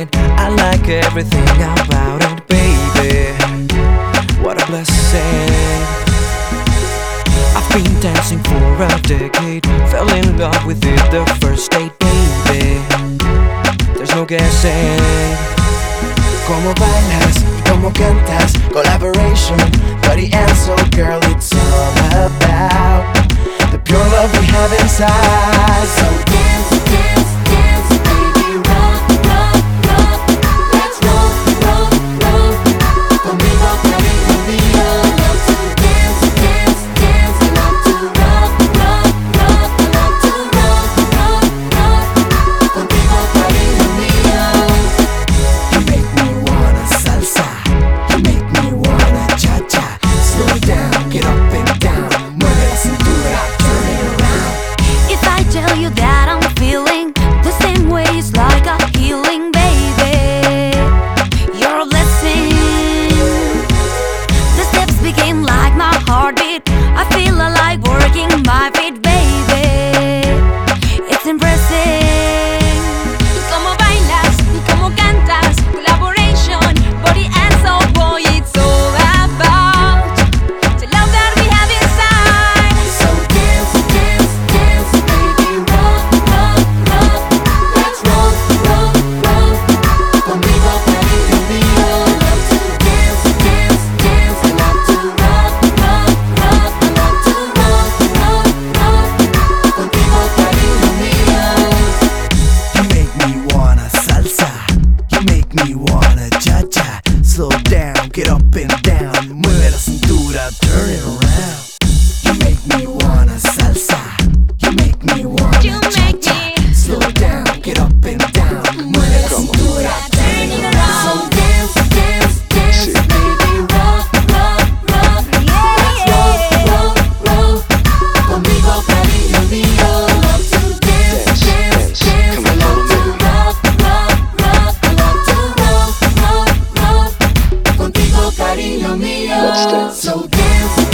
it. I like everything about it, baby. What a blessing. I've been dancing for a decade. Fell in love with it the first date, baby. There's no guessing. Como bailas, como cantas, collaboration. Dirty and so, girl, it's all about the pure love we have inside. you down down, mueve la cintura, turn it around. You make me wanna salsa, you make me wanna. Let's dance. So dance.